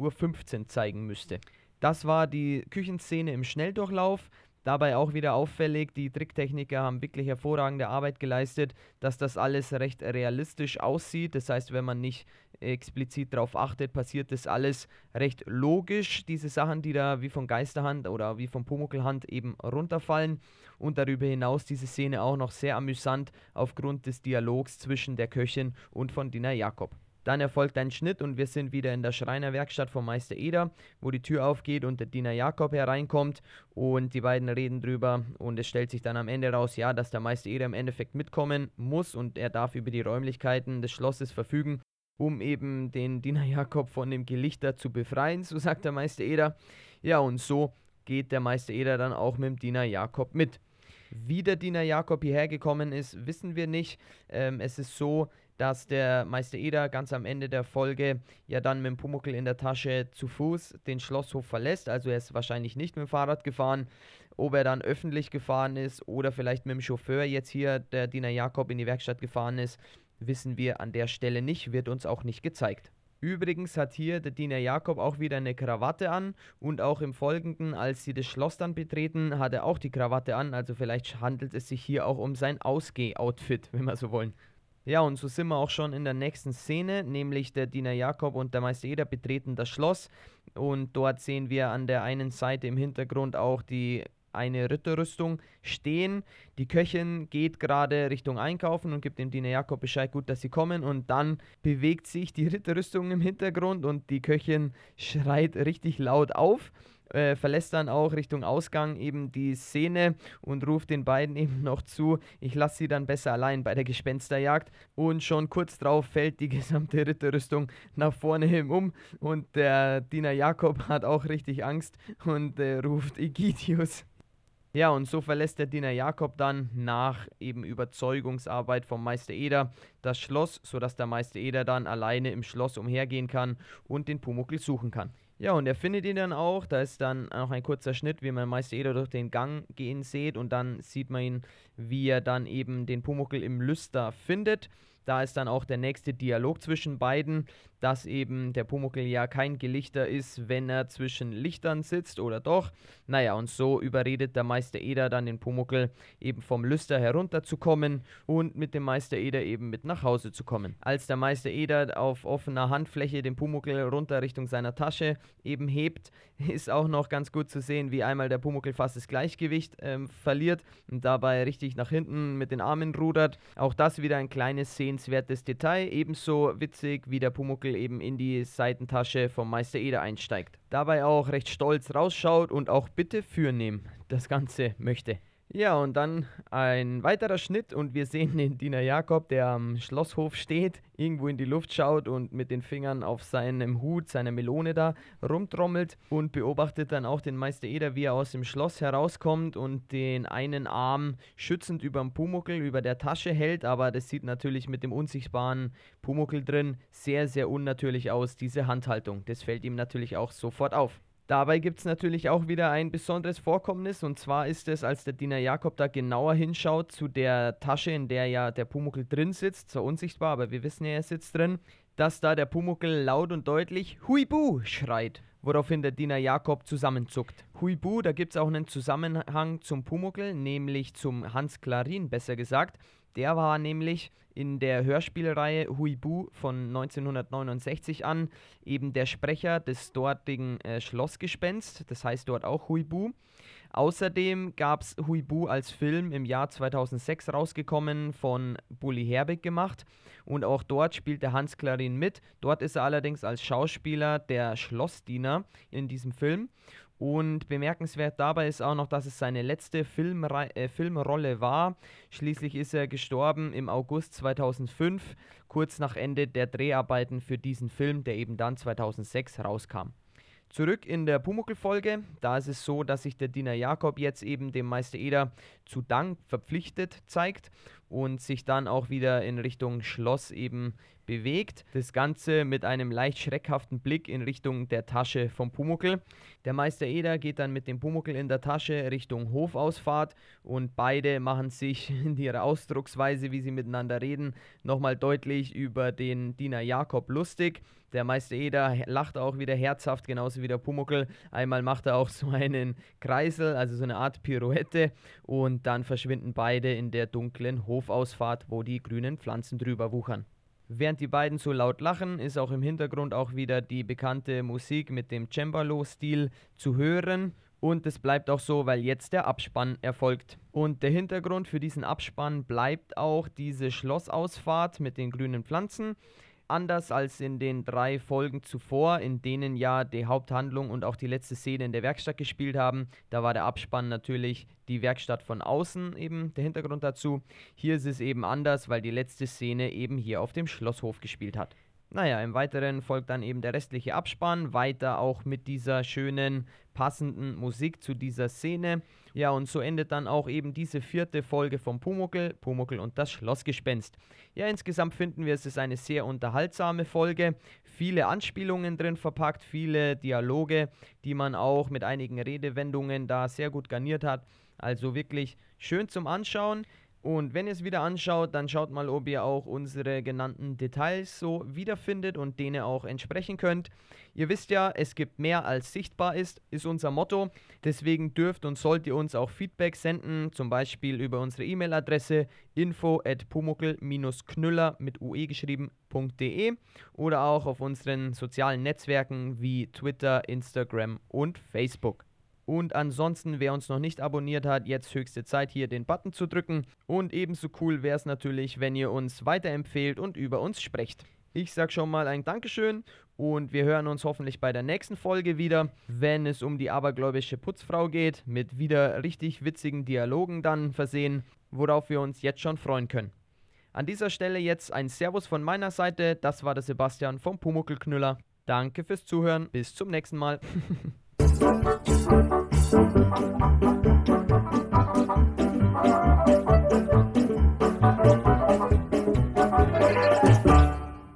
Uhr zeigen müsste. Das war die Küchenszene im Schnelldurchlauf. Dabei auch wieder auffällig, die Tricktechniker haben wirklich hervorragende Arbeit geleistet, dass das alles recht realistisch aussieht. Das heißt, wenn man nicht explizit darauf achtet, passiert das alles recht logisch. Diese Sachen, die da wie von Geisterhand oder wie von Pumuckelhand eben runterfallen. Und darüber hinaus diese Szene auch noch sehr amüsant aufgrund des Dialogs zwischen der Köchin und von Dina Jakob. Dann erfolgt ein Schnitt und wir sind wieder in der Schreinerwerkstatt von Meister Eder, wo die Tür aufgeht und der Diener Jakob hereinkommt und die beiden reden drüber und es stellt sich dann am Ende raus, ja, dass der Meister Eder im Endeffekt mitkommen muss und er darf über die Räumlichkeiten des Schlosses verfügen, um eben den Diener Jakob von dem Gelichter zu befreien, so sagt der Meister Eder. Ja, und so geht der Meister Eder dann auch mit dem Diener Jakob mit. Wie der Diener Jakob hierher gekommen ist, wissen wir nicht. Ähm, es ist so, dass der Meister Eder ganz am Ende der Folge ja dann mit dem Pumuckl in der Tasche zu Fuß den Schlosshof verlässt. Also er ist wahrscheinlich nicht mit dem Fahrrad gefahren. Ob er dann öffentlich gefahren ist oder vielleicht mit dem Chauffeur jetzt hier, der Diener Jakob, in die Werkstatt gefahren ist, wissen wir an der Stelle nicht, wird uns auch nicht gezeigt. Übrigens hat hier der Diener Jakob auch wieder eine Krawatte an und auch im Folgenden, als sie das Schloss dann betreten, hat er auch die Krawatte an. Also vielleicht handelt es sich hier auch um sein Ausgeh-Outfit, wenn wir so wollen. Ja, und so sind wir auch schon in der nächsten Szene, nämlich der Diener Jakob und der Meister Eder betreten das Schloss und dort sehen wir an der einen Seite im Hintergrund auch die eine Ritterrüstung stehen. Die Köchin geht gerade Richtung Einkaufen und gibt dem Diener Jakob Bescheid, gut, dass sie kommen. Und dann bewegt sich die Ritterrüstung im Hintergrund und die Köchin schreit richtig laut auf äh, verlässt dann auch Richtung Ausgang eben die Szene und ruft den beiden eben noch zu, ich lasse sie dann besser allein bei der Gespensterjagd. Und schon kurz darauf fällt die gesamte Ritterrüstung nach vorne hin um und der Diener Jakob hat auch richtig Angst und äh, ruft Egidius. Ja, und so verlässt der Diener Jakob dann nach eben Überzeugungsarbeit vom Meister Eder das Schloss, sodass der Meister Eder dann alleine im Schloss umhergehen kann und den Pumuckl suchen kann. Ja, und er findet ihn dann auch. Da ist dann noch ein kurzer Schnitt, wie man Meister Eder durch den Gang gehen sieht. Und dann sieht man ihn, wie er dann eben den Pumuckl im Lüster findet. Da ist dann auch der nächste Dialog zwischen beiden, dass eben der Pumuckl ja kein Gelichter ist, wenn er zwischen Lichtern sitzt oder doch. Naja, und so überredet der Meister Eder dann den Pumuckl eben vom Lüster herunterzukommen und mit dem Meister Eder eben mit nach Hause zu kommen. Als der Meister Eder auf offener Handfläche den Pumuckl runter Richtung seiner Tasche eben hebt, ist auch noch ganz gut zu sehen, wie einmal der Pumuckl fast das Gleichgewicht ähm, verliert und dabei richtig nach hinten mit den Armen rudert. Auch das wieder ein kleines sehenswertes Detail, ebenso witzig wie der Pumuckl eben in die Seitentasche vom Meister Eder einsteigt. Dabei auch recht stolz rausschaut und auch bitte fürnehmen das Ganze möchte. Ja, und dann ein weiterer Schnitt und wir sehen den Diener Jakob, der am Schlosshof steht, irgendwo in die Luft schaut und mit den Fingern auf seinem Hut, seiner Melone da rumtrommelt und beobachtet dann auch den Meister Eder, wie er aus dem Schloss herauskommt und den einen Arm schützend über dem Pumuckel, über der Tasche hält, aber das sieht natürlich mit dem unsichtbaren Pumuckel drin sehr, sehr unnatürlich aus, diese Handhaltung. Das fällt ihm natürlich auch sofort auf. Dabei gibt es natürlich auch wieder ein besonderes Vorkommnis und zwar ist es, als der Diener Jakob da genauer hinschaut zu der Tasche, in der ja der Pumuckel drin sitzt, zwar unsichtbar, aber wir wissen ja, er sitzt drin, dass da der Pumuckel laut und deutlich Huibu schreit, woraufhin der Diener Jakob zusammenzuckt. Huibu, da gibt es auch einen Zusammenhang zum Pumuckel, nämlich zum Hans Klarin besser gesagt. Der war nämlich in der Hörspielreihe Huibu von 1969 an eben der Sprecher des dortigen äh, Schlossgespenst, das heißt dort auch Huibu. Außerdem gab es Huibu als Film im Jahr 2006 rausgekommen, von Bully Herbig gemacht und auch dort spielt der Hans Klarin mit. Dort ist er allerdings als Schauspieler der Schlossdiener in diesem Film und bemerkenswert dabei ist auch noch, dass es seine letzte Filmre äh, Filmrolle war. Schließlich ist er gestorben im August 2005, kurz nach Ende der Dreharbeiten für diesen Film, der eben dann 2006 rauskam. Zurück in der Pumuckl-Folge. Da ist es so, dass sich der Diener Jakob jetzt eben dem Meister Eder zu Dank verpflichtet zeigt und sich dann auch wieder in Richtung Schloss eben bewegt. Das Ganze mit einem leicht schreckhaften Blick in Richtung der Tasche vom Pumuckel. Der Meister Eder geht dann mit dem Pumuckel in der Tasche Richtung Hofausfahrt und beide machen sich in ihrer Ausdrucksweise, wie sie miteinander reden, nochmal deutlich über den Diener Jakob lustig. Der Meister Eder lacht auch wieder herzhaft, genauso wie der Pumuckel. Einmal macht er auch so einen Kreisel, also so eine Art Pirouette und dann verschwinden beide in der dunklen Hofausfahrt, wo die grünen Pflanzen drüber wuchern. Während die beiden so laut lachen, ist auch im Hintergrund auch wieder die bekannte Musik mit dem Cembalo-Stil zu hören. Und es bleibt auch so, weil jetzt der Abspann erfolgt. Und der Hintergrund für diesen Abspann bleibt auch diese Schlossausfahrt mit den grünen Pflanzen. Anders als in den drei Folgen zuvor, in denen ja die Haupthandlung und auch die letzte Szene in der Werkstatt gespielt haben, da war der Abspann natürlich die Werkstatt von außen eben der Hintergrund dazu. Hier ist es eben anders, weil die letzte Szene eben hier auf dem Schlosshof gespielt hat. Naja, im Weiteren folgt dann eben der restliche Abspann, weiter auch mit dieser schönen, passenden Musik zu dieser Szene. Ja, und so endet dann auch eben diese vierte Folge vom Pumuckel, Pumuckel und das Schlossgespenst. Ja, insgesamt finden wir, es ist eine sehr unterhaltsame Folge, viele Anspielungen drin verpackt, viele Dialoge, die man auch mit einigen Redewendungen da sehr gut garniert hat. Also wirklich schön zum Anschauen. Und wenn ihr es wieder anschaut, dann schaut mal, ob ihr auch unsere genannten Details so wiederfindet und denen auch entsprechen könnt. Ihr wisst ja, es gibt mehr als sichtbar ist, ist unser Motto. Deswegen dürft und sollt ihr uns auch Feedback senden, zum Beispiel über unsere E-Mail-Adresse info at pumuckel-knüller mit ue geschrieben.de oder auch auf unseren sozialen Netzwerken wie Twitter, Instagram und Facebook. Und ansonsten, wer uns noch nicht abonniert hat, jetzt höchste Zeit hier den Button zu drücken. Und ebenso cool wäre es natürlich, wenn ihr uns weiterempfehlt und über uns sprecht. Ich sage schon mal ein Dankeschön und wir hören uns hoffentlich bei der nächsten Folge wieder, wenn es um die abergläubische Putzfrau geht, mit wieder richtig witzigen Dialogen dann versehen, worauf wir uns jetzt schon freuen können. An dieser Stelle jetzt ein Servus von meiner Seite, das war der Sebastian vom Pumuckelknüller. Danke fürs Zuhören, bis zum nächsten Mal. Thank you.